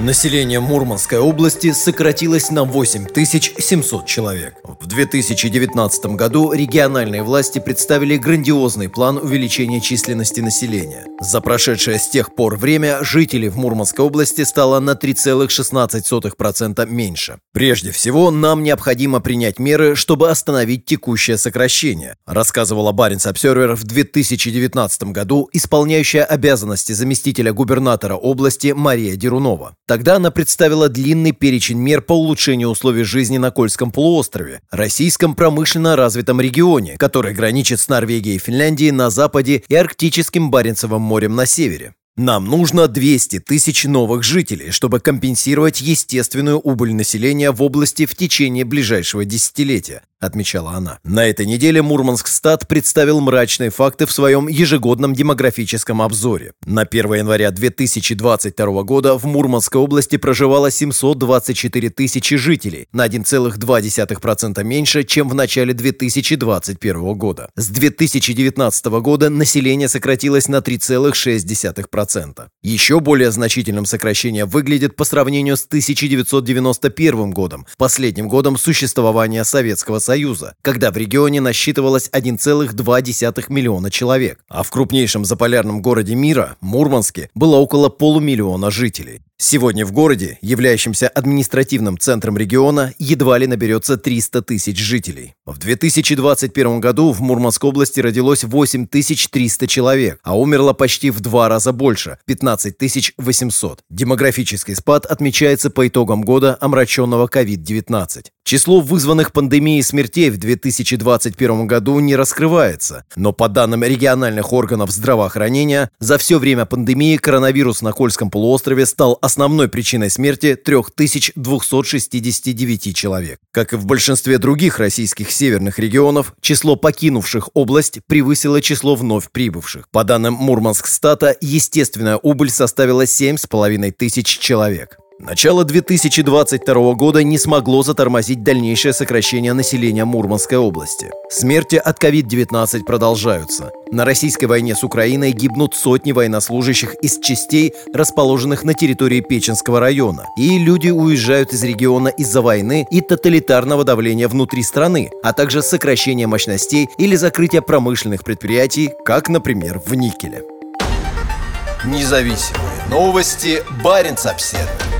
Население Мурманской области сократилось на 8700 человек. В 2019 году региональные власти представили грандиозный план увеличения численности населения. За прошедшее с тех пор время жителей в Мурманской области стало на 3,16% меньше. Прежде всего, нам необходимо принять меры, чтобы остановить текущее сокращение, рассказывала Баренц Обсервер в 2019 году исполняющая обязанности заместителя губернатора области Мария Дерунова. Тогда она представила длинный перечень мер по улучшению условий жизни на Кольском полуострове, российском промышленно развитом регионе, который граничит с Норвегией и Финляндией на западе и Арктическим Баренцевым морем на севере. Нам нужно 200 тысяч новых жителей, чтобы компенсировать естественную убыль населения в области в течение ближайшего десятилетия, отмечала она. На этой неделе Мурманск-Стат представил мрачные факты в своем ежегодном демографическом обзоре. На 1 января 2022 года в Мурманской области проживало 724 тысячи жителей, на 1,2% меньше, чем в начале 2021 года. С 2019 года население сократилось на 3,6%. Еще более значительным сокращение выглядит по сравнению с 1991 годом, последним годом существования Советского Союза, когда в регионе насчитывалось 1,2 миллиона человек, а в крупнейшем заполярном городе мира, Мурманске, было около полумиллиона жителей. Сегодня в городе, являющемся административным центром региона, едва ли наберется 300 тысяч жителей. В 2021 году в Мурманской области родилось 8300 человек, а умерло почти в два раза больше – 15 800. Демографический спад отмечается по итогам года омраченного COVID-19. Число вызванных пандемией смертей в 2021 году не раскрывается, но по данным региональных органов здравоохранения, за все время пандемии коронавирус на Кольском полуострове стал основной причиной смерти 3269 человек. Как и в большинстве других российских северных регионов, число покинувших область превысило число вновь прибывших. По данным Мурманск-стата, естественная убыль составила 7,5 тысяч человек. Начало 2022 года не смогло затормозить дальнейшее сокращение населения Мурманской области. Смерти от COVID-19 продолжаются. На российской войне с Украиной гибнут сотни военнослужащих из частей, расположенных на территории Печенского района. И люди уезжают из региона из-за войны и тоталитарного давления внутри страны, а также сокращения мощностей или закрытия промышленных предприятий, как, например, в Никеле. Независимые новости. Барин обседный.